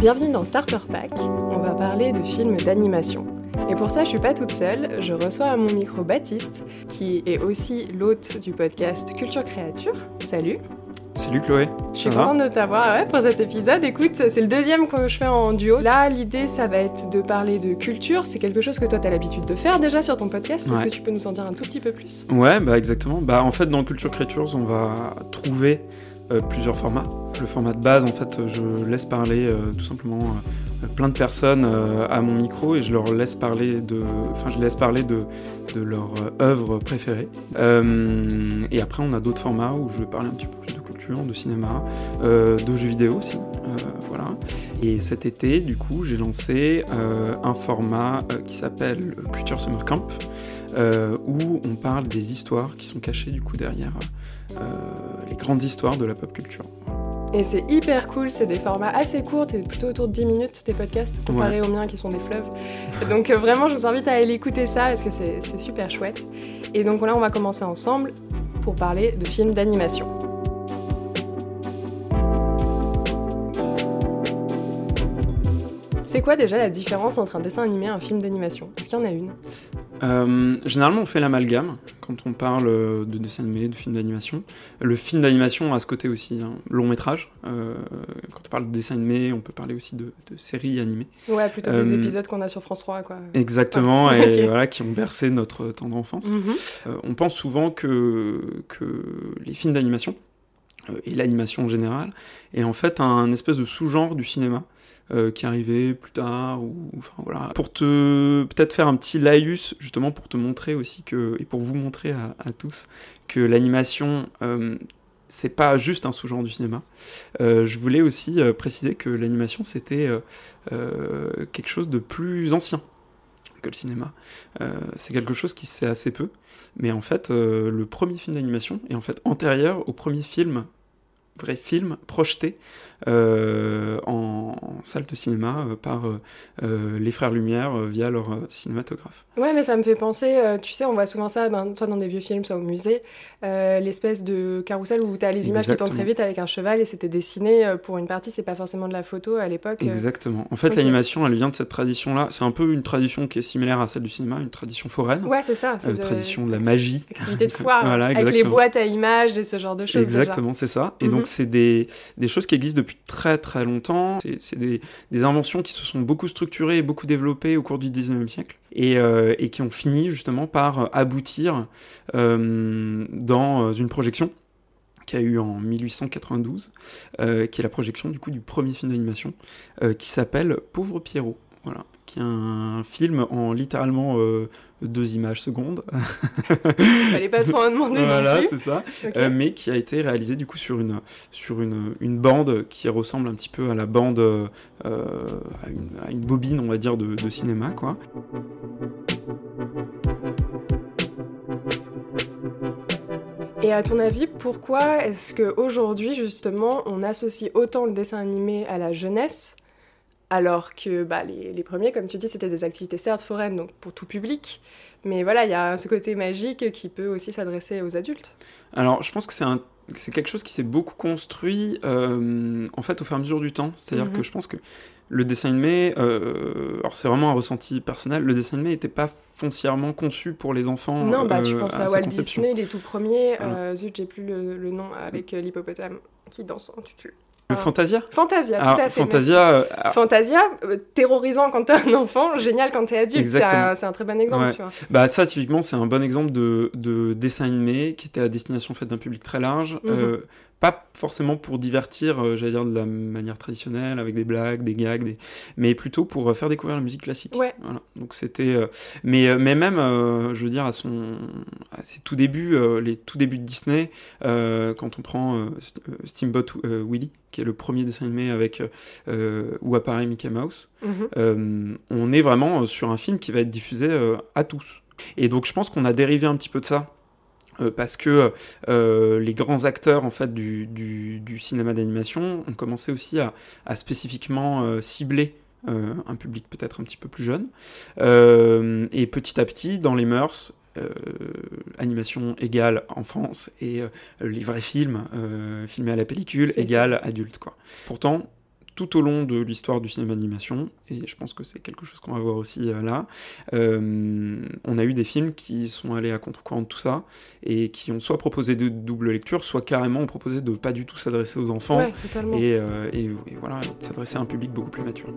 Bienvenue dans Starter Pack, on va parler de films d'animation. Et pour ça, je suis pas toute seule, je reçois à mon micro Baptiste, qui est aussi l'hôte du podcast Culture Créature. Salut Salut Chloé. Je suis contente de t'avoir pour cet épisode. Écoute, c'est le deuxième que je fais en duo. Là, l'idée, ça va être de parler de culture. C'est quelque chose que toi, tu as l'habitude de faire déjà sur ton podcast. Est-ce que tu peux nous en dire un tout petit peu plus? Ouais, bah exactement. Bah en fait, dans Culture Creatures, on va trouver euh, plusieurs formats. Le format de base, en fait, je laisse parler euh, tout simplement euh, plein de personnes à mon micro et je leur laisse parler de, enfin, je laisse parler de, de leur œuvre préférée. et après, on a d'autres formats où je vais parler un petit peu plus de culture, de cinéma, de jeux vidéo aussi. voilà. Et cet été, du coup, j'ai lancé un format qui s'appelle Culture Summer Camp, où on parle des histoires qui sont cachées du coup derrière euh, grandes histoires de la pop culture. Et c'est hyper cool, c'est des formats assez courts, et plutôt autour de 10 minutes tes podcasts, comparés aux miens qui sont des fleuves. donc euh, vraiment, je vous invite à aller écouter ça parce que c'est super chouette. Et donc là, on va commencer ensemble pour parler de films d'animation. C'est quoi déjà la différence entre un dessin animé et un film d'animation? Est-ce qu'il y en a une? Euh, généralement, on fait l'amalgame quand on parle de dessin animé, de film d'animation. Le film d'animation a ce côté aussi, hein, long métrage. Euh, quand on parle de dessin animé, on peut parler aussi de, séries animées. Ouais, plutôt des euh, épisodes qu'on a sur France 3, quoi. Exactement, et voilà, qui ont bercé notre tendre enfance. Mhm. on pense souvent que, que les films d'animation, et l'animation en général, est en fait un espèce de sous-genre du cinéma. Euh, qui arrivait plus tard, ou enfin voilà, pour te peut-être faire un petit laïus justement pour te montrer aussi que et pour vous montrer à, tous que l'animation euh, c'est pas juste un sous-genre du cinéma. Euh, je voulais aussi préciser que l'animation c'était quelque chose de plus ancien que le cinéma. c'est quelque chose qui se sait assez peu, mais en fait le premier film d'animation est en fait antérieur au premier film vrai film projeté euh, en, salle de cinéma euh, par euh, les frères Lumière via leur cinématographe. Ouais, mais ça me fait penser, tu sais, on voit souvent ça, ben, soit dans des vieux films, soit au musée, l'espèce de carrousel où tu as les images qui tournent très vite avec un cheval et c'était dessiné pour une partie, c'est pas forcément de la photo à l'époque. Exactement. En fait, l'animation, elle vient de cette tradition-là. C'est un peu une tradition qui est similaire à celle du cinéma, une tradition foraine. Ouais, c'est ça. Une tradition de la magie. Activité de foire, voilà, avec les boîtes à images et ce genre de choses. Exactement, c'est ça. Et donc, mhm. C'est des, choses qui existent depuis très très longtemps. C'est des, inventions qui se sont beaucoup structurées et beaucoup développées au cours du 19e siècle et, euh, et qui ont fini justement par aboutir euh, dans une projection qui a eu en 1892, euh, qui est la projection du coup du premier film d'animation, qui s'appelle Pauvre Pierrot. Voilà, qui est un film en littéralement deux images secondes. Fallait pas trop en demander. voilà, c'est ça. Euh, mais qui a été réalisé du coup sur une, sur une, une bande qui ressemble un petit peu à la bande, euh, à, une, bobine, on va dire, de, de cinéma, quoi. Et à ton avis, pourquoi est-ce qu'aujourd'hui, justement, on associe autant le dessin animé à la jeunesse alors que bah, les, premiers, comme tu dis, c'était des activités certes foraines, donc pour tout public, mais voilà, il y a ce côté magique qui peut aussi s'adresser aux adultes. Alors, je pense que c'est un c'est quelque chose qui s'est beaucoup construit euh, en fait au fur et à mesure du temps. C'est-à-dire mhm. que je pense que le dessin animé, euh, alors c'est vraiment un ressenti personnel, le dessin animé n'était pas foncièrement conçu pour les enfants. Non, bah tu euh, penses à, Walt Disney, les tout premiers, zut, j'ai plus le, le, nom, avec l'hippopotame qui danse en tutu. Le Fantasia Fantasia, tout à fait. Fantasia, euh, Fantasia euh, terrorisant quand t'es un enfant, génial quand t'es adulte. C'est un, très bon exemple, tu vois. Bah, ça, typiquement, c'est un bon exemple de, de, dessin animé qui était à destination faite d'un public très large. Mhm. Euh, pas forcément pour divertir, euh, j'allais dire de la manière traditionnelle, avec des blagues, des gags, mais plutôt pour euh, faire découvrir la musique classique. Ouais. Voilà. Donc c'était, euh, mais mais même, je veux dire à son, à ses tout débuts, les tout débuts de Disney, quand on prend Steamboat Willie, qui est le premier dessin animé avec où apparaît Mickey Mouse, mhm. on est vraiment sur un film qui va être diffusé à tous. Et donc je pense qu'on a dérivé un petit peu de ça parce que euh, les grands acteurs en fait du, du, cinéma d'animation ont commencé aussi à, à spécifiquement euh, cibler un public peut-être un petit peu plus jeune. Et petit à petit dans les mœurs animation égale enfance et les vrais films filmés à la pellicule égale adulte quoi. Pourtant tout au long de l'histoire du cinéma d'animation, et je pense que c'est quelque chose qu'on va voir aussi euh, là, euh, on a eu des films qui sont allés à contre-courant de tout ça, et qui ont soit proposé de double lecture, soit carrément ont proposé de pas du tout s'adresser aux enfants, et, et, voilà, de s'adresser à un public beaucoup plus mature.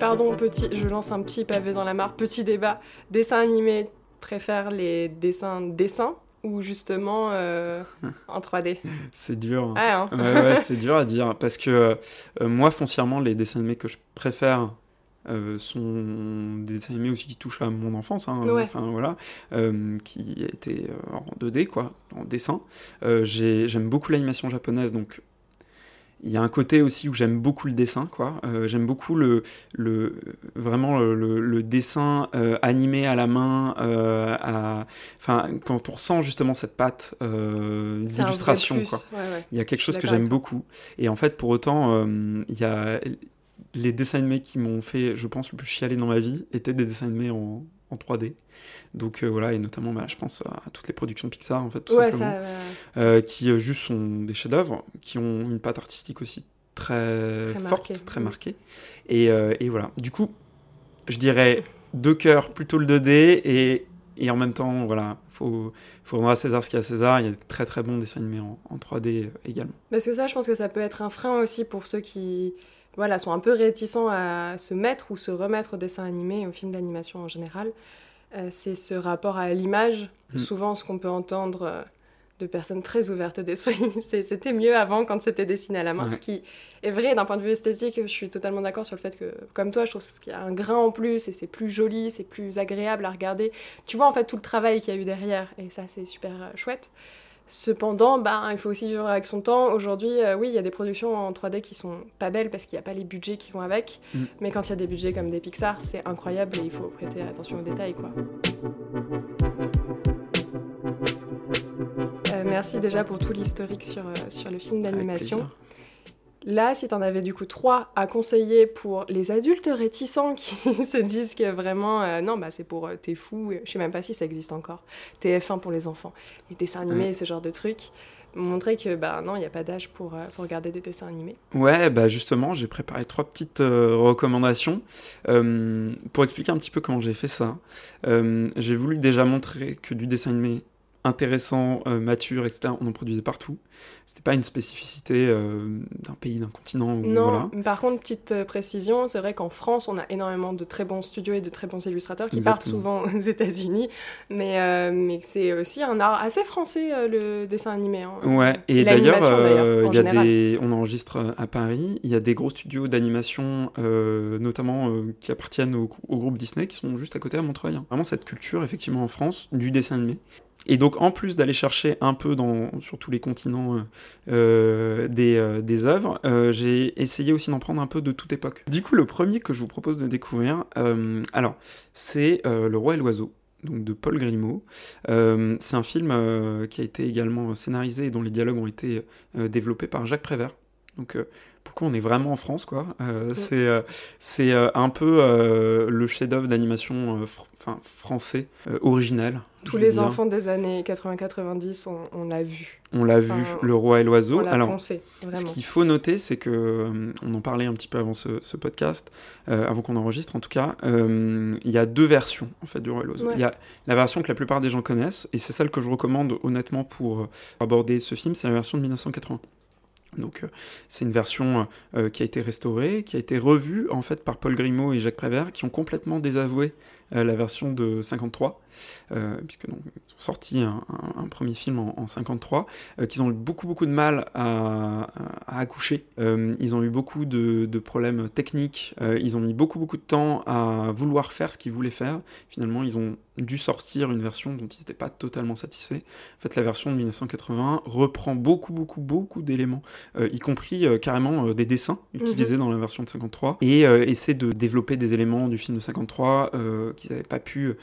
Pardon, petit, je lance un petit pavé dans la mare, petit débat. Dessin animé préfère les dessins dessins ou justement euh, en 3D C'est dur. Hein. Ouais, c'est dur à dire parce que euh, moi, foncièrement, les dessins animés que je préfère euh, sont des dessins animés aussi qui touchent à mon enfance, hein, enfin voilà, qui étaient en 2D quoi, en dessin. J'aime beaucoup l'animation japonaise, donc il y a un côté aussi où j'aime beaucoup le dessin, quoi. Euh, j'aime beaucoup le, le vraiment le, dessin euh, animé à la main, euh, à, enfin quand on ressent justement cette patte d'illustration, quoi. Il y a quelque chose que j'aime beaucoup. Et en fait, pour autant, il y a les dessins animés qui m'ont fait, je pense, le plus chialer dans ma vie étaient des dessins animés en, en 3D. Donc euh, voilà, et notamment, bah, je pense à toutes les productions Pixar, en fait, tout simplement, euh, qui euh, juste sont des chefs-d'œuvre, qui ont une patte artistique aussi très, forte, très marquée. Et, et, voilà. Du coup, je dirais deux cœurs, plutôt le 2D, et, et en même temps, voilà, faut, faut rendre à César ce qu'il y a à César. Il y a de très très bons dessins animés en, en 3D également. Parce que ça, je pense que ça peut être un frein aussi pour ceux qui voilà, sont un peu réticents à se mettre ou se remettre au dessin animé et aux films d'animation en général. Euh, c'est ce rapport à l'image. Mm. Souvent, ce qu'on peut entendre euh, de personnes très ouvertes d'esprit, c'était mieux avant quand c'était dessiné à la main. Ce qui est vrai d'un point de vue esthétique, je suis totalement d'accord sur le fait que, comme toi, je trouve qu'il y a un grain en plus et c'est plus joli, c'est plus agréable à regarder. Tu vois en fait tout le travail qu'il y a eu derrière et ça, c'est super euh, chouette. Cependant, bah, il faut aussi vivre avec son temps. Aujourd'hui, euh, oui, il y a des productions en 3D qui sont pas belles parce qu'il n'y a pas les budgets qui vont avec. Mm. Mais quand il y a des budgets comme des Pixar, c'est incroyable et il faut prêter attention aux détails. Quoi. Euh, merci déjà pour tout l'historique sur, euh, sur le film d'animation. Là, si t'en avais du coup trois à conseiller pour les adultes réticents qui se disent que vraiment, euh, non, bah c'est pour euh, t'es fou, je sais même pas si ça existe encore, TF1 pour les enfants, les dessins animés, ce genre de trucs, montrer que bah non, il n'y a pas d'âge pour, euh, pour regarder des dessins animés. Ouais, bah justement, j'ai préparé trois petites recommandations pour expliquer un petit peu comment j'ai fait ça. j'ai voulu déjà montrer que du dessin animé intéressant, mature, etc., on en produisait partout. C'était pas une spécificité euh, d'un pays, d'un continent. non, par contre, petite euh, précision, c'est vrai qu'en France, on a énormément de très bons studios et de très bons illustrateurs qui partent souvent aux États-Unis, mais, euh, mais c'est aussi un art assez français, le dessin animé. Hein. Ouais, et, d'ailleurs, il y a des... on enregistre à Paris, il y a des gros studios d'animation, notamment qui appartiennent au, groupe Disney, qui sont juste à côté à Montreuil. Hein. Vraiment cette culture, effectivement, en France, du dessin animé. Et donc, en plus d'aller chercher un peu sur tous les continents euh, des, euh, des, œuvres, euh, j'ai essayé aussi d'en prendre un peu de toute époque. Du coup, le premier que je vous propose de découvrir, alors, c'est Le Roi et l'Oiseau donc de Paul Grimaud. c'est un film qui a été également scénarisé et dont les dialogues ont été développés par Jacques Prévert. Pourquoi on est vraiment en France, quoi. C'est c'est un peu le chef-d'œuvre d'animation enfin français original tous les enfants des années 80-90, on, l'a vu. On l'a vu, Le Roi et l'Oiseau. Alors, ce qu'il faut noter, c'est que, euh, on en parlait un petit peu avant ce, podcast, euh, avant qu'on enregistre en tout cas, euh, il y a deux versions en fait du Roi et l'Oiseau. Il y a la version que la plupart des gens connaissent, et c'est celle que je recommande honnêtement pour aborder ce film, c'est la version de 1980. Donc c'est une version qui a été restaurée, qui a été revue en fait par Paul Grimaud et Jacques Prévert, qui ont complètement désavoué euh, la version de 53, euh, puisque donc, ils ont sorti un, premier film en, 53, euh, qu'ils ont eu beaucoup beaucoup de mal à, accoucher. ils ont eu beaucoup de, de problèmes techniques. ils ont mis beaucoup beaucoup de temps à vouloir faire ce qu'ils voulaient faire. Finalement, ils ont dû sortir une version dont ils n'étaient pas totalement satisfaits. En fait, la version de 1981 reprend beaucoup, beaucoup, beaucoup d'éléments, y compris carrément des dessins utilisés mhm. dans la version de 53, et essaie de développer des éléments du film de 53 qu'ils n'avaient pas pu.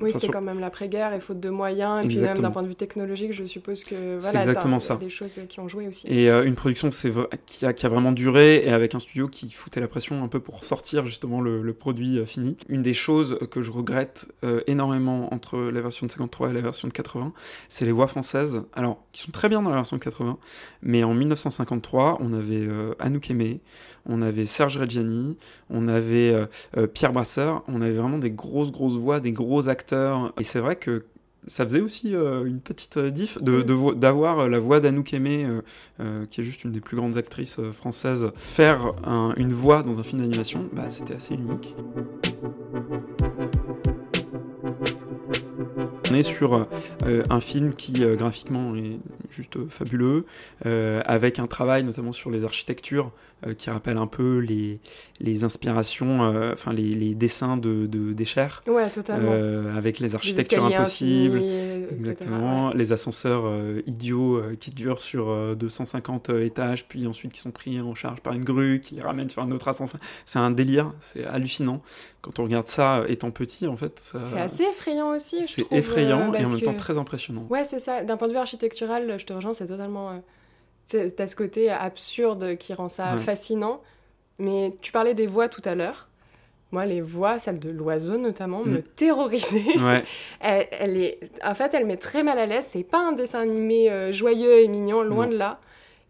Oui, c'était quand même l'après-guerre et faute de moyens, et puis même d'un point de vue technologique, je suppose que voilà, exactement ça. des choses qui ont joué aussi. Et une production qui a, qui, a, vraiment duré, et avec un studio qui foutait la pression un peu pour sortir justement le, le produit fini. Une des choses que je regrette énormément entre la version de 53 et la version de 80, c'est les voix françaises, alors qui sont très bien dans la version de 80, mais en 1953, on avait euh, Anouk Aimé, on avait Serge Reggiani, on avait euh, euh, Pierre Brasseur, on avait vraiment des grosses, grosses voix, des gros acteurs. Et c'est vrai que ça faisait aussi une petite diff d'avoir la voix d'Anouk Aimé, qui est juste une des plus grandes actrices françaises, faire une voix dans un film d'animation, bah, c'était assez unique. On est sur euh, un film qui euh, graphiquement est juste fabuleux, euh, avec un travail notamment sur les architectures qui rappelle un peu les, les inspirations, enfin les, les, dessins de, de d'Escher. Ouais, totalement. avec les architectures impossibles. exactement. Les ascenseurs idiots qui durent sur 250 étages, puis ensuite qui sont pris en charge par une grue qui les ramène sur un autre ascenseur. C'est un délire, c'est hallucinant. Quand on regarde ça étant petit, en fait. C'est assez effrayant aussi. C'est effrayant et en même temps très impressionnant. Ouais, c'est ça. D'un point de vue architectural, je te rejoins, c'est totalement. Euh... T'as ce côté absurde qui rend ça fascinant. Mais tu parlais des voix tout à l'heure. Moi, les voix, celle de l'oiseau notamment, me mm. terrorisaient. Ouais. elle, est... En fait, elle met très mal à l'aise. C'est pas un dessin animé euh, joyeux et mignon, loin de là.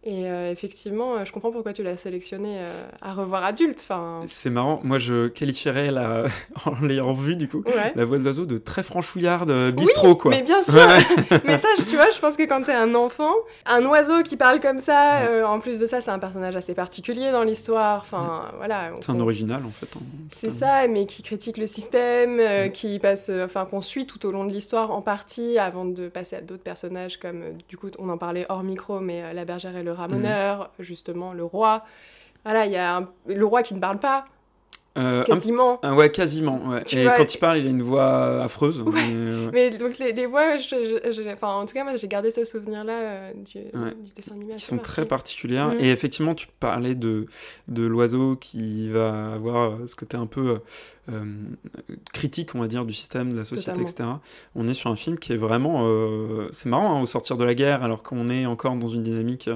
Et euh, effectivement, euh, je comprends pourquoi tu l'as sélectionné euh, à revoir adulte. Enfin... C'est marrant, moi je qualifierais la... en l'ayant vu du coup, la voix de l'oiseau de très franchouillarde bistrot oui, quoi. Mais bien sûr, mais ça tu vois, je pense que quand t'es un enfant, un oiseau qui parle comme ça, en plus de ça c'est un personnage assez particulier dans l'histoire, enfin voilà. C'est un original en fait. Hein. C'est ça, mais qui critique le système, qui passe, enfin qu'on suit tout au long de l'histoire en partie avant de passer à d'autres personnages comme du coup on en parlait hors micro, mais la bergère et le ramoneur, justement, le roi. Voilà, il y a le roi qui ne parle pas. Euh, quasiment. ouais, quasiment. et quand il parle, il a une voix affreuse. Mais, donc les, voix, enfin, en tout cas, moi j'ai gardé ce souvenir-là euh, du, dessin animé. Qui sont très particulières. Mm. Et effectivement, tu parlais de, de l'oiseau qui va avoir ce côté un peu euh, critique, on va dire, du système, de la société, etc. On est sur un film qui est vraiment. Euh, c'est marrant, hein, au sortir de la guerre, alors qu'on est encore dans une dynamique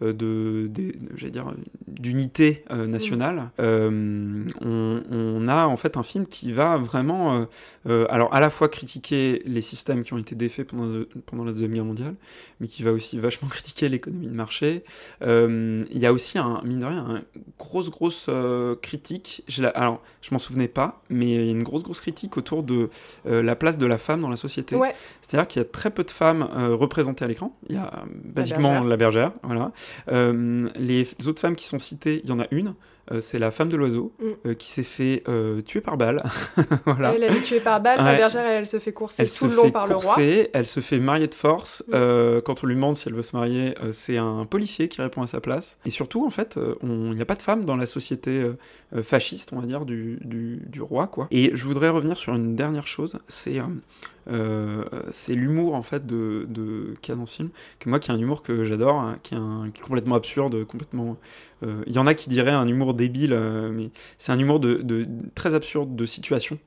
euh, de, j'allais dire, d'unité nationale. Mm. On, a en fait un film qui va vraiment, alors à la fois critiquer les systèmes qui ont été défaits pendant, pendant la Deuxième Guerre mondiale, mais qui va aussi vachement critiquer l'économie de marché. Il y a aussi, un, mine de rien, une grosse, grosse critique. alors, je m'en souvenais pas, mais il y a une grosse, grosse critique autour de euh, la place de la femme dans la société. C'est-à-dire qu'il y a très peu de femmes euh, représentées à l'écran. Il y a basiquement la bergère, voilà. Euh, les autres femmes qui sont citées, il y en a une. Euh, c'est la femme de l'oiseau mm. euh, qui s'est fait euh, tuer par balle. voilà. Elle, est tuée par balle, la bergère, elle, se fait courser elle tout le long par courser, le roi. Elle se fait marier de force. Mm. quand on lui demande si elle veut se marier, c'est un policier qui répond à sa place. Et surtout, en fait, il n'y a pas de femme dans la société fasciste, on va dire, du, du, du, roi. quoi. Et je voudrais revenir sur une dernière chose, c'est euh, c'est l'humour en fait de, de qu'il y a dans ce film, que moi qui est un humour que j'adore, hein, qui, est complètement absurde, complètement. Euh, il y en a qui diraient un humour débile, euh, mais c'est un humour de, de, très absurde de situation,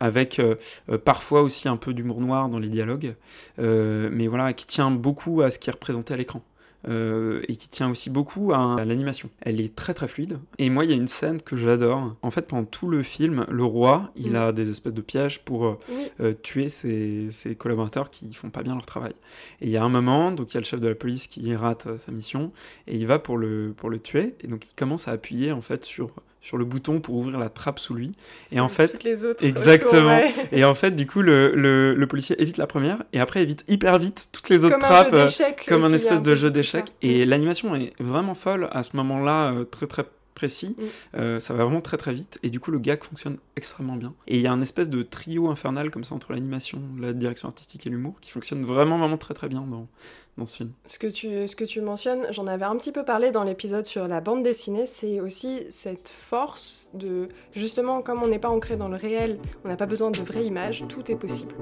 avec parfois aussi un peu d'humour noir dans les dialogues, mais voilà, qui tient beaucoup à ce qui est représenté à l'écran. Euh, et qui tient aussi beaucoup à, l'animation. Elle est très très fluide. Et moi, il y a une scène que j'adore. En fait, pendant tout le film, le roi, il mm. a des espèces de pièges pour euh, euh, tuer ses, ses, collaborateurs qui font pas bien leur travail. Et il y a un moment, donc il y a le chef de la police qui rate sa mission et il va pour le, pour le tuer. Et donc il commence à appuyer en fait sur sur le bouton pour ouvrir la trappe sous lui. Et en fait, les autres exactement. Et en fait, du coup, le, le, policier évite la première et après évite hyper vite toutes les autres trappes, euh, comme un espèce de jeu d'échecs. Et l'animation est vraiment folle à ce moment-là, euh, très très précis. Mm. Euh, ça va vraiment très très vite. Et du coup, le gag fonctionne extrêmement bien. Et il y a un espèce de trio infernal comme ça entre l'animation, la direction artistique et l'humour qui fonctionne vraiment vraiment très très bien dans, dans ce film. Ce que tu, ce que tu mentionnes, j'en avais un petit peu parlé dans l'épisode sur la bande dessinée, c'est aussi cette force de, justement, comme on n'est pas ancré dans le réel, on n'a pas besoin de vraies images, tout est possible.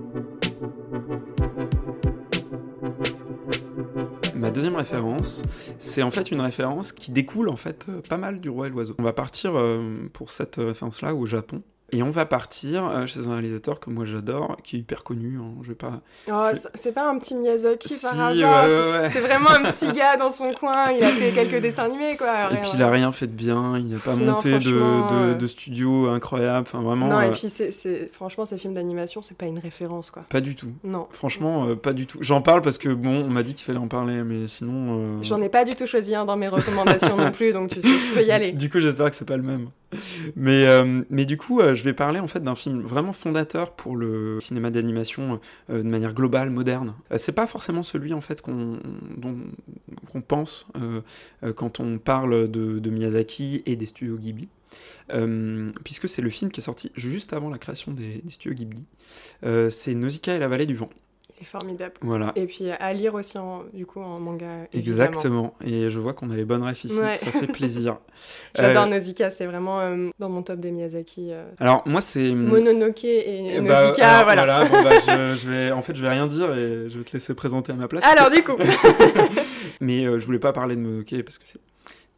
Ma deuxième référence, c'est en fait une référence qui découle en fait euh, pas mal du roi et l'oiseau. On va partir euh, pour cette référence-là au Japon. Et on va partir euh, chez un réalisateur que moi j'adore, qui est hyper connu. Hein, je vais pas. Oh, c'est pas un petit Miyazaki par hasard. c'est vraiment un petit gars dans son coin. Il a fait quelques dessins animés, quoi. Et puis il a rien fait de bien. Il n'a pas monté de, de, studio incroyable. Enfin vraiment. Non, et puis c'est franchement ces films d'animation, c'est pas une référence, quoi. Pas du tout. Non. Franchement, pas du tout. J'en parle parce que bon, on m'a dit qu'il fallait en parler, mais sinon. J'en ai pas du tout choisi un dans mes recommandations non plus, donc tu, tu peux y aller. Du coup, j'espère que c'est pas le même. Mais, euh, mais du coup, euh, je vais parler en fait d'un film vraiment fondateur pour le cinéma d'animation euh, de manière globale, moderne. c'est pas forcément celui en fait qu'on pense quand on parle de, de, Miyazaki et des studios Ghibli. puisque c'est le film qui est sorti juste avant la création des, des studios Ghibli. c'est Nausicaa et la vallée du vent. Il est formidable. Voilà. Et puis à lire aussi en, du coup en manga. Exactement. Et je vois qu'on a les bonnes refs ici. Ça fait plaisir. J'adore euh... Nausicaa, c'est vraiment euh, dans mon top des Miyazaki. Euh. Alors moi c'est Mononoke et, bah, Nausicaa, voilà. voilà bon, bah, je, je, vais, en fait je vais rien dire et je vais te laisser présenter à ma place. Alors du coup. Mais euh, je voulais pas parler de Mononoke parce que c'est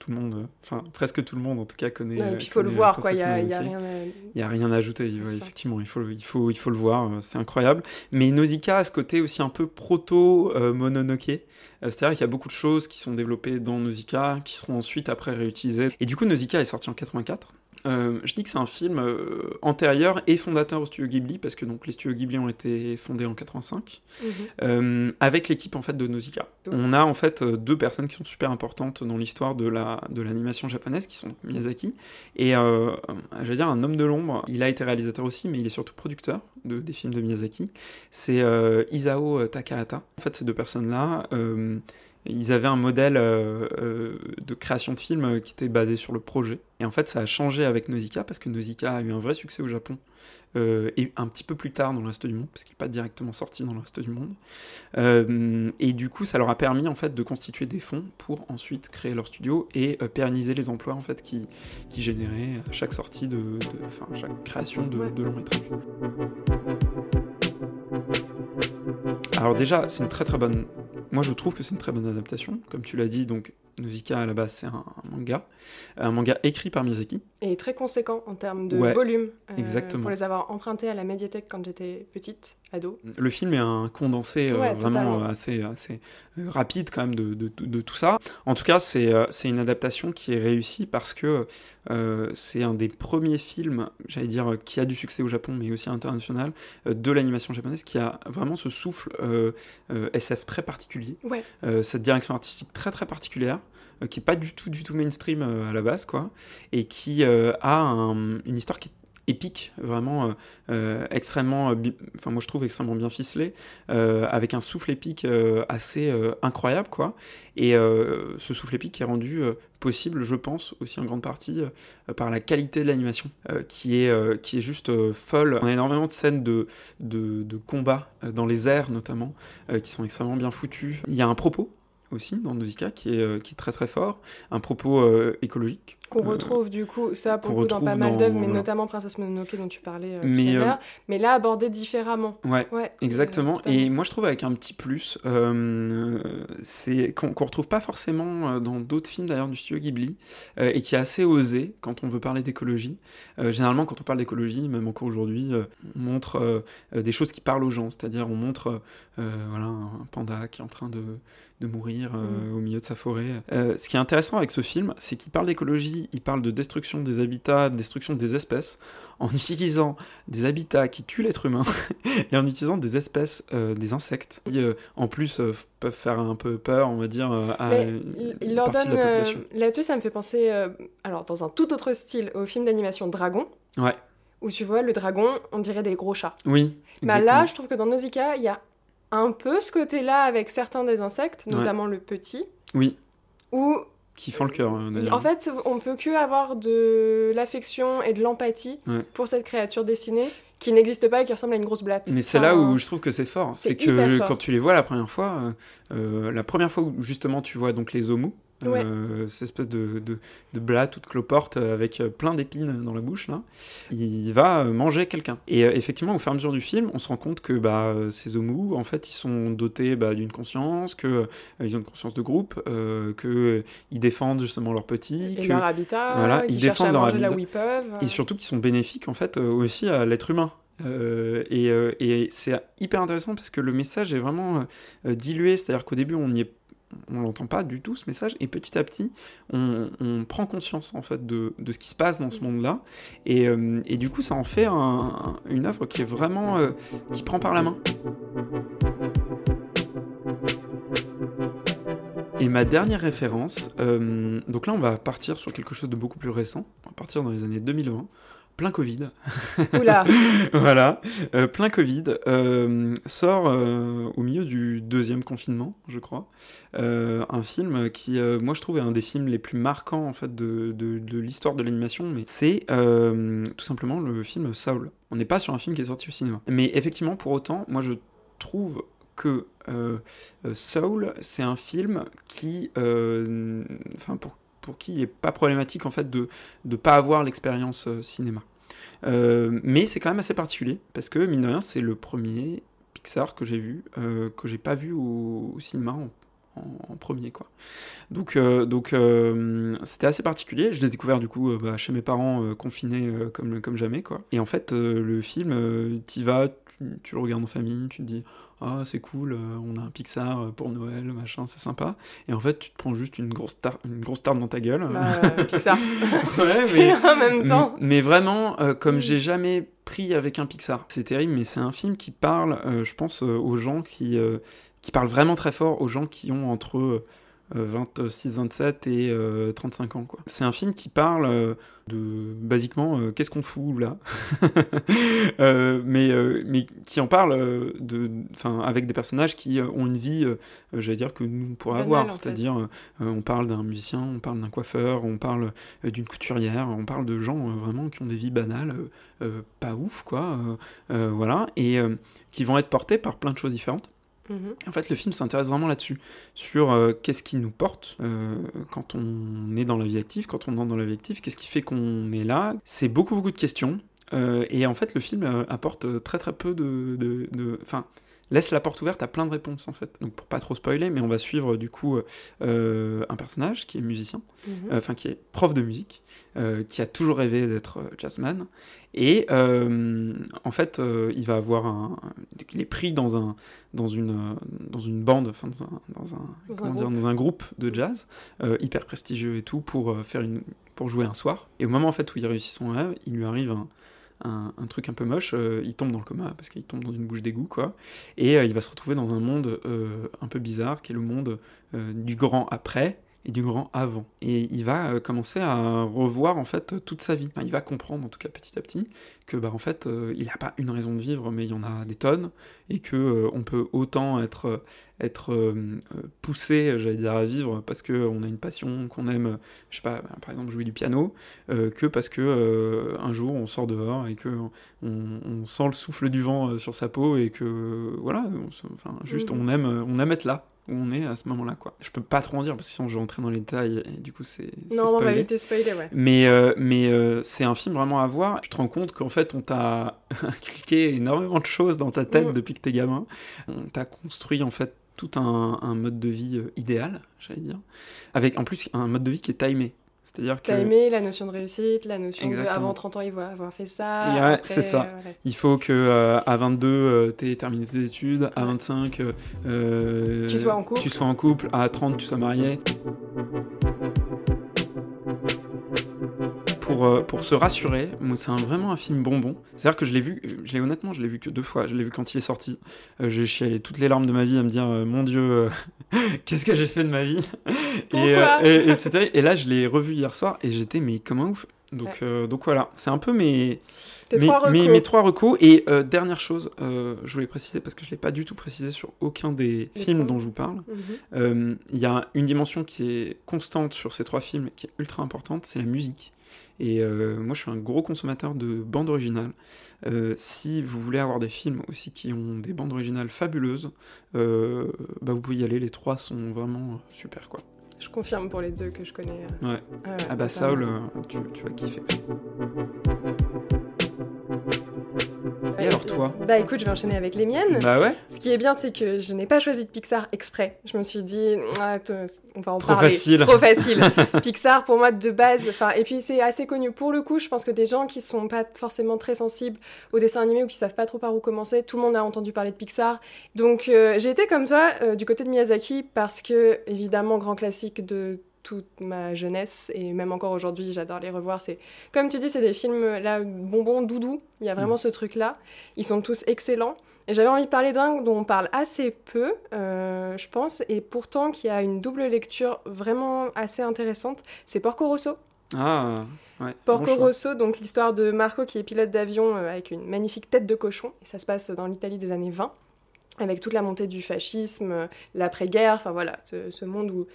tout le monde, enfin presque tout le monde en tout cas connaît. et puis il faut le voir, quoi. Il n'y a, y a, rien. À... Il y a rien à ajouter. effectivement, il faut, il faut, il faut le voir. Euh, c'est incroyable. Mais Nausicaa a ce côté aussi un peu proto euh. Euh, c'est-à-dire qu'il y a beaucoup de choses qui sont développées dans Nausicaa, qui seront ensuite après réutilisées. Et du coup, Nausicaa est sorti en 84. Euh, je dis que c'est un film euh, antérieur et fondateur au studio Ghibli, parce que donc, les studios Ghibli ont été fondés en 85, mhm. euh, avec l'équipe en fait, de Nausicaa. On a en fait deux personnes qui sont super importantes dans l'histoire de l'animation de japonaise, qui sont Miyazaki, et j'allais dire un homme de l'ombre, il a été réalisateur aussi, mais il est surtout producteur de, des films de Miyazaki, c'est Isao Takahata. En fait, ces deux personnes-là ils avaient un modèle euh, euh, de création de film qui était basé sur le projet. Et en fait, ça a changé avec Nausicaa parce que Nausicaa a eu un vrai succès au Japon euh, et un petit peu plus tard dans le reste du monde, parce qu'il n'est pas directement sorti dans le reste du monde. et du coup, ça leur a permis en fait de constituer des fonds pour ensuite créer leur studio et pérenniser les emplois en fait qui, qui généraient à chaque sortie de, enfin chaque création de, de long métrage. Alors déjà, c'est une très très bonne moi, je trouve que c'est une très bonne adaptation. Comme tu l'as dit, donc Nausicaa à la base, c'est un, manga. Un manga écrit par Miyazaki. Et très conséquent en termes de volume. Euh, exactement. Pour les avoir empruntés à la médiathèque quand j'étais petite, ado. Le film est un condensé euh, vraiment assez, assez euh, rapide quand même de, de, de, tout ça. En tout cas, c'est une adaptation qui est réussie parce que c'est un des premiers films, j'allais dire, qui a du succès au Japon, mais aussi international, de l'animation japonaise, qui a vraiment ce souffle SF très particulier. cette direction artistique très très particulière. Euh, qui est pas du tout, du tout mainstream euh, à la base, quoi, et qui euh, a une histoire qui est épique, vraiment extrêmement, enfin moi je trouve extrêmement bien ficelé, avec un souffle épique assez incroyable quoi. Et ce souffle épique est rendu possible, je pense, aussi en grande partie par la qualité de l'animation, qui est qui est juste folle. On a énormément de scènes de de, de combat dans les airs notamment, qui sont extrêmement bien foutues. Il y a un propos aussi dans Nausicaa qui est, euh, qui est très très fort, un propos euh, écologique qu'on euh, retrouve du coup, ça pour coup dans pas mal d'œuvres, mais notamment Princesse Mononoke dont tu parlais euh, mais, tout à euh, mais là abordé différemment. Ouais, ouais exactement. Et moi je trouve avec un petit plus, c'est qu'on ne retrouve pas forcément dans d'autres films d'ailleurs du studio Ghibli, et qui est assez osé quand on veut parler d'écologie. généralement quand on parle d'écologie, même encore aujourd'hui, on montre des choses qui parlent aux gens, c'est-à-dire on montre voilà, un panda qui est en train de, de mourir mm. au milieu de sa forêt. ce qui est intéressant avec ce film, c'est qu'il parle d'écologie il parle de destruction des habitats, destruction des espèces, en utilisant des habitats qui tuent l'être humain et en utilisant des espèces, euh, des insectes, qui euh, en plus euh, peuvent faire un peu peur, on va dire, à il, leur donne, Là-dessus, ça me fait penser, alors dans un tout autre style, au film d'animation Dragon. Ouais. Où tu vois, le dragon, on dirait des gros chats. Oui. Mais là, je trouve que dans Nausicaa, il y a un peu ce côté-là avec certains des insectes, notamment le petit. Oui. Où qui font le cœur. Hein, en fait, on peut que avoir de l'affection et de l'empathie pour cette créature dessinée qui n'existe pas et qui ressemble à une grosse blatte. Mais c'est là où je trouve que c'est fort. C'est que quand tu les vois la première fois, euh, euh, la première fois où justement tu vois donc les homus, euh, cette espèce de, de, de blat toute cloporte avec plein d'épines dans la bouche, là, il va manger quelqu'un. Et effectivement, au fur et à mesure du film, on se rend compte que bah, ces homos, en fait, ils sont dotés bah, d'une conscience, qu'ils ils ont une conscience de groupe, qu'ils défendent justement leurs petits. Et leur habitat, voilà, ils défendent leur habitat. Là où ils peuvent. Et surtout qu'ils sont bénéfiques, en fait, aussi à l'être humain. Euh, et, et c'est hyper intéressant parce que le message est vraiment dilué, c'est-à-dire qu'au début on y est on l'entend pas du tout ce message et petit à petit on, prend conscience en fait de, ce qui se passe dans ce monde là et, euh, et du coup ça en fait une œuvre qui est vraiment euh, qui prend par la main. Et ma dernière référence euh, donc là on va partir sur quelque chose de beaucoup plus récent. On va partir dans les années 2020 plein Covid. Oula Voilà, euh, plein Covid, euh, sort euh, au milieu du deuxième confinement, je crois, un film qui, moi je trouve, est un des films les plus marquants en fait de, de, l'histoire de l'animation, mais c'est tout simplement le film Saul. On n'est pas sur un film qui est sorti au cinéma. Mais effectivement, pour autant, moi je trouve que Saul, c'est un film qui, enfin pour pour qui il n'est pas problématique en fait de ne pas avoir l'expérience euh, cinéma. Euh, mais c'est quand même assez particulier parce que mine de rien c'est le premier Pixar que j'ai vu euh, que j'ai pas vu au, cinéma en, premier quoi. Donc donc c'était assez particulier. Je l'ai découvert du coup bah, chez mes parents confinés comme comme jamais quoi. Et en fait le film t'y vas, tu, le regardes en famille, tu te dis ah c'est cool, euh, on a un Pixar euh, pour Noël, machin, c'est sympa. Et en fait, tu te prends juste une grosse tarte, une grosse tarte dans ta gueule. Bah, Pixar. ouais, mais en même temps. Mais vraiment, euh, comme j'ai jamais pris avec un Pixar, c'est terrible, mais c'est un film qui parle, je pense, aux gens qui qui parle vraiment très fort aux gens qui ont entre 26, 27 et 35 ans. Quoi. C'est un film qui parle de, basiquement, qu'est-ce qu'on fout là? Mais, mais qui en parle de, avec des personnages qui ont une vie, j'allais dire, que nous on pourrait avoir. C'est-à-dire, on parle d'un musicien, on parle d'un coiffeur, on parle d'une couturière, on parle de gens vraiment qui ont des vies banales, pas ouf, quoi. voilà, et qui vont être portés par plein de choses différentes. En fait, le film s'intéresse vraiment là-dessus, sur euh, qu'est-ce qui nous porte euh, quand on est dans la vie active, quand on entre dans la vie active, qu'est-ce qui fait qu'on est là. C'est beaucoup, beaucoup de questions. Euh, et en fait, le film apporte très, très peu de. Enfin, laisse la porte ouverte à plein de réponses, en fait. Donc, pour pas trop spoiler, mais on va suivre du coup un personnage qui est musicien, mhm. enfin, qui est prof de musique, qui a toujours rêvé d'être jazzman. Et en fait, il va avoir un. Il est pris dans un dans une, euh, dans une bande, enfin dans un, dans un, dans un, dans un groupe de jazz, euh, hyper prestigieux et tout, pour, euh, faire une, pour jouer un soir. Et au moment en fait, où il réussit son rêve, il lui arrive un, un, truc un peu moche, il tombe dans le coma, parce qu'il tombe dans une bouche d'égout, quoi. Et il va se retrouver dans un monde un peu bizarre, qui est le monde du grand après, et du grand avant. Et il va commencer à revoir en fait toute sa vie. il va comprendre en tout cas petit à petit que bah en fait euh, il n'a pas une raison de vivre mais il y en a des tonnes et que euh, on peut autant être être euh, poussé j'allais dire à vivre parce que on a une passion qu'on aime je sais pas bah, par exemple jouer du piano que parce que un jour on sort dehors et que on, sent le souffle du vent sur sa peau et que voilà enfin juste mm. on aime on aime être là où on est à ce moment-là, quoi. Je peux pas trop en dire parce que sinon je vais rentrer dans les détails et du coup c'est. Non, on va éviter spoiler, ouais. Mais, euh, mais euh, c'est un film vraiment à voir. Tu te rends compte qu'en fait on t'a cliqué énormément de choses dans ta tête mm. depuis que t'es gamin. On t'a construit en fait tout un, un mode de vie euh, idéal, j'allais dire. Avec en plus un mode de vie qui est timé. C'est-à-dire que. T'as aimé la notion de réussite, la notion de avant 30 ans, il faut avoir fait ça. Ouais, c'est ça. Il faut que euh, à 22, euh, tu aies terminé tes études, à 25, euh, tu sois en couple. Tu sois en couple, à 30, tu sois marié. Pour, euh, pour se rassurer, moi c'est vraiment un film bonbon. C'est-à-dire que je l'ai vu, je l'ai honnêtement, je l'ai vu que deux fois. Je l'ai vu quand il est sorti. Euh, j'ai chialé toutes les larmes de ma vie à me dire, euh, mon Dieu, qu'est-ce que j'ai fait de ma vie? Et, et, et, et, là, je l'ai revu hier soir et j'étais mais comme un ouf. Donc, donc voilà, c'est un peu mes, mes, trois mes, mes, trois recos. Et dernière chose, je voulais préciser parce que je ne l'ai pas du tout précisé sur aucun des films dont je vous parle. Mhm. Il y a une dimension qui est constante sur ces trois films qui est ultra importante, c'est la musique. Et euh, moi, je suis un gros consommateur de bandes originales. Euh, si vous voulez avoir des films aussi qui ont des bandes originales fabuleuses, euh, bah vous pouvez y aller. Les trois sont vraiment super, quoi. Je confirme pour les deux que je connais. Ouais. ah bah Saul, tu, tu vas kiffer. Et alors toi Bah écoute, je vais enchaîner avec les miennes. Bah ouais. Ce qui est bien, c'est que je n'ai pas choisi de Pixar exprès. Je me suis dit, ah, on va en Trop parler. Facile. Trop facile. Pixar, pour moi, de base, enfin, et puis c'est assez connu. Pour le coup, je pense que des gens qui sont pas forcément très sensibles aux dessins animés ou qui savent pas trop par où commencer, tout le monde a entendu parler de Pixar. Donc euh, j'ai été comme toi euh, du côté de Miyazaki parce que, évidemment, grand classique de toute ma jeunesse et même encore aujourd'hui, j'adore les revoir. C'est comme tu dis, c'est des films là bonbons, doudou. Il y a vraiment mm. ce truc là. Ils sont tous excellents. Et j'avais envie de parler d'un dont on parle assez peu, euh, je pense, et pourtant qui a une double lecture vraiment assez intéressante. C'est Porco Rosso. Ah, ouais. Porco Rosso, donc l'histoire de Marco qui est pilote d'avion euh, avec une magnifique tête de cochon. Et ça se passe dans l'Italie des années 20, avec toute la montée du fascisme, euh, l'après-guerre, enfin voilà, ce monde où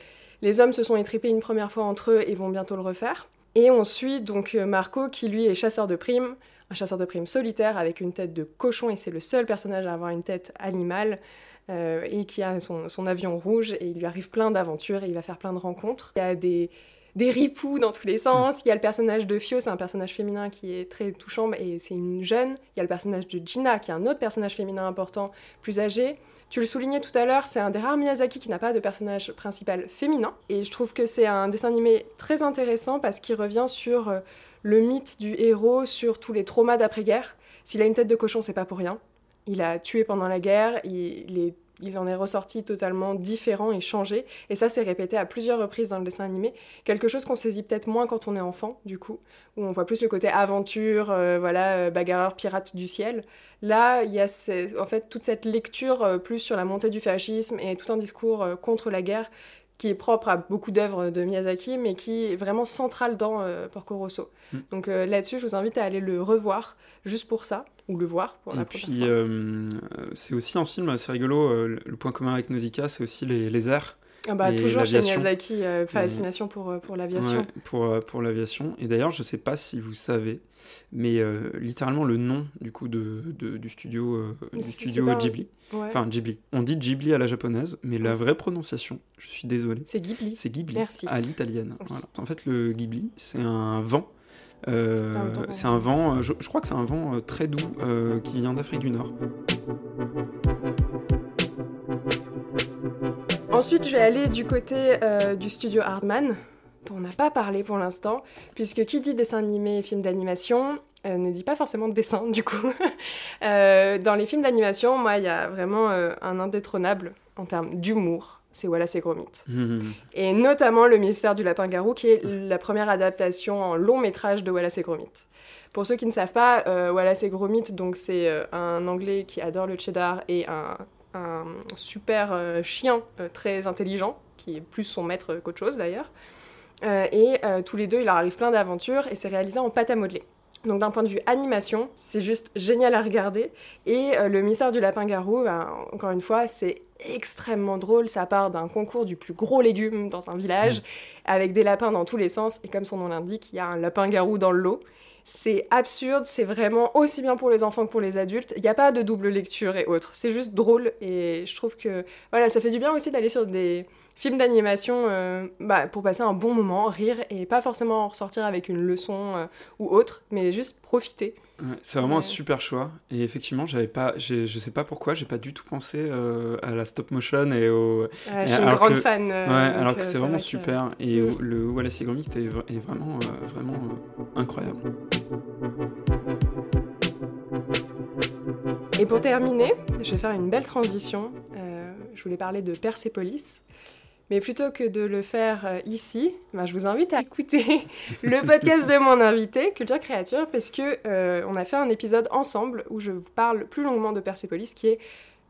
les hommes se sont étripés une première fois entre eux et vont bientôt le refaire. Et on suit donc euh, Marco qui lui est chasseur de primes, un chasseur de primes solitaire avec une tête de cochon et c'est le seul personnage à avoir une tête animale. Euh, et qui a son, avion rouge et il lui arrive plein d'aventures et il va faire plein de rencontres. Il y a des, des ripoux dans tous les sens. Il y a le personnage de Fio, c'est un personnage féminin qui est très touchant et c'est une jeune. Il y a le personnage de Gina qui est un autre personnage féminin important, plus âgé. Tu le soulignais tout à l'heure, c'est un des rares Miyazaki qui n'a pas de personnage principal féminin. Et je trouve que c'est un dessin animé très intéressant parce qu'il revient sur euh, le mythe du héros, sur tous les traumas d'après-guerre. S'il a une tête de cochon, c'est pas pour rien. Il a tué pendant la guerre, il est il en est ressorti totalement différent et changé. Et ça, c'est répété à plusieurs reprises dans le dessin animé. Quelque chose qu'on saisit peut-être moins quand on est enfant, du coup, où on voit plus le côté aventure, euh, voilà, euh, bagarreur, pirate du ciel. Là, il y a en fait toute cette lecture euh, plus sur la montée du fascisme et tout un discours contre la guerre qui est propre à beaucoup d'œuvres de Miyazaki, mais qui est vraiment central dans Porco Rosso. Mm. Donc là-dessus, je vous invite à aller le revoir, juste pour ça ou le voir pour la Et puis, euh, c'est aussi un film assez rigolo. Euh, le point commun avec Nausicaa, c'est aussi les, les airs. Ah bah, toujours chez Miyazaki, euh, fascination pour, pour l'aviation. pour, pour l'aviation. Et d'ailleurs, je ne sais pas si vous savez, mais littéralement le nom du coup de, de du studio, du studio Ghibli. Enfin, Ghibli. On dit Ghibli à la japonaise, mais la vraie prononciation, je suis désolé. C'est Ghibli. C'est Ghibli Merci. à l'italienne. Voilà. En fait, le Ghibli, c'est un vent euh, c'est un vent, euh, je, crois que c'est un vent euh, très doux qui vient d'Afrique du Nord. Ensuite, je vais aller du côté du studio Hardman, dont on n'a pas parlé pour l'instant, puisque qui dit dessin animé et film d'animation ne dit pas forcément dessin, du coup. dans les films d'animation, moi, il y a vraiment un indétrônable en termes d'humour, c'est Wallace et Gromit. Mhm. Et notamment Le mystère du lapin-garou, qui est la première adaptation en long métrage de Wallace et Gromit. Pour ceux qui ne savent pas, euh, Wallace et Gromit, donc c'est euh, un Anglais qui adore le cheddar et un, super euh, chien très intelligent, qui est plus son maître qu'autre chose d'ailleurs. et tous les deux, il leur arrive plein d'aventures et c'est réalisé en pâte à modeler. Donc d'un point de vue animation, c'est juste génial à regarder. Et le mystère du lapin-garou, ben, encore une fois, c'est extrêmement drôle. Ça part d'un concours du plus gros légume dans un village, hmm. avec des lapins dans tous les sens. Et comme son nom l'indique, il y a un lapin-garou dans le lot. C'est absurde, c'est vraiment aussi bien pour les enfants que pour les adultes. Il n'y a pas de double lecture et autres. C'est juste drôle et je trouve que voilà, ça fait du bien aussi d'aller sur des films d'animation euh, bah, pour passer un bon moment, rire et pas forcément ressortir avec une leçon euh, ou autre, mais juste profiter c'est vraiment un super choix. Et effectivement, j'avais pas, je sais pas pourquoi, j'ai pas du tout pensé euh, à la stop motion et au. je suis une grande fan. Euh, ouais, alors que euh, c'est vraiment super. Et mm. le Wallace et Gromit est, est vraiment, vraiment incroyable. Et pour terminer, je vais faire une belle transition. je voulais parler de Persepolis. Mais plutôt que de le faire euh, ici, ben, je vous invite à écouter le podcast de mon invité, Culture Créature, parce que euh, on a fait un épisode ensemble où je vous parle plus longuement de Persepolis, qui est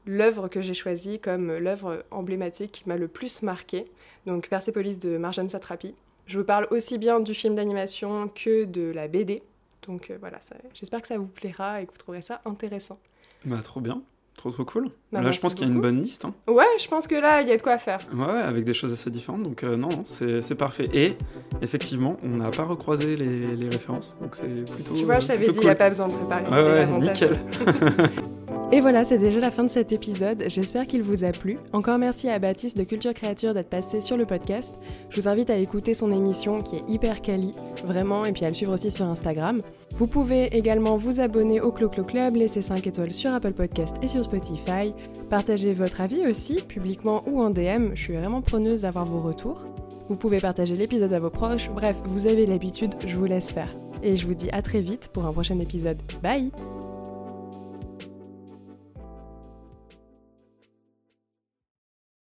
l'œuvre que j'ai choisie comme l'œuvre emblématique qui m'a le plus marqué. Donc Persepolis de Marjane Satrapi. Je vous parle aussi bien du film d'animation que de la BD. Donc euh, voilà, j'espère que ça vous plaira et que vous trouverez ça intéressant. Bah trop bien. Trop trop cool. Bah, là, je pense qu'il y a une bonne liste. Hein. Ouais, je pense que là, il y a de quoi faire. Ouais, avec des choses assez différentes. Donc, euh, non, c'est parfait. Et effectivement, on n'a pas recroisé les, les, références. Donc, c'est plutôt. Tu vois, je t'avais dit, il n'y a pas besoin de préparer. Ouais, ouais, nickel. Et voilà, c'est déjà la fin de cet épisode. J'espère qu'il vous a plu. Encore merci à Baptiste de Culture Créature d'être passé sur le podcast. Je vous invite à écouter son émission qui est hyper quali, vraiment, et puis à le suivre aussi sur Instagram. Vous pouvez également vous abonner au Clo-Clo Club, laisser 5 étoiles sur Apple Podcast et sur Spotify. Partager votre avis aussi, publiquement ou en DM. Je suis vraiment preneuse d'avoir vos retours. Vous pouvez partager l'épisode à vos proches. Bref, vous avez l'habitude, je vous laisse faire. Et je vous dis à très vite pour un prochain épisode. Bye